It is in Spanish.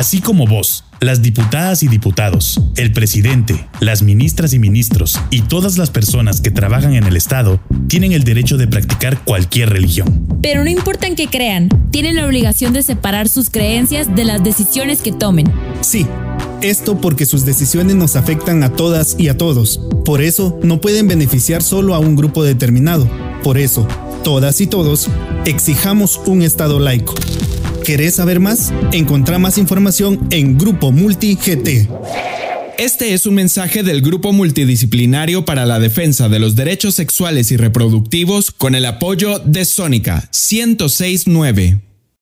así como vos, las diputadas y diputados, el presidente, las ministras y ministros y todas las personas que trabajan en el Estado tienen el derecho de practicar cualquier religión. Pero no importa en qué crean, tienen la obligación de separar sus creencias de las decisiones que tomen. Sí, esto porque sus decisiones nos afectan a todas y a todos. Por eso no pueden beneficiar solo a un grupo determinado. Por eso, todas y todos, exijamos un Estado laico. ¿Querés saber más? Encontrá más información en Grupo Multi GT. Este es un mensaje del Grupo Multidisciplinario para la Defensa de los Derechos Sexuales y Reproductivos con el apoyo de Sónica 1069.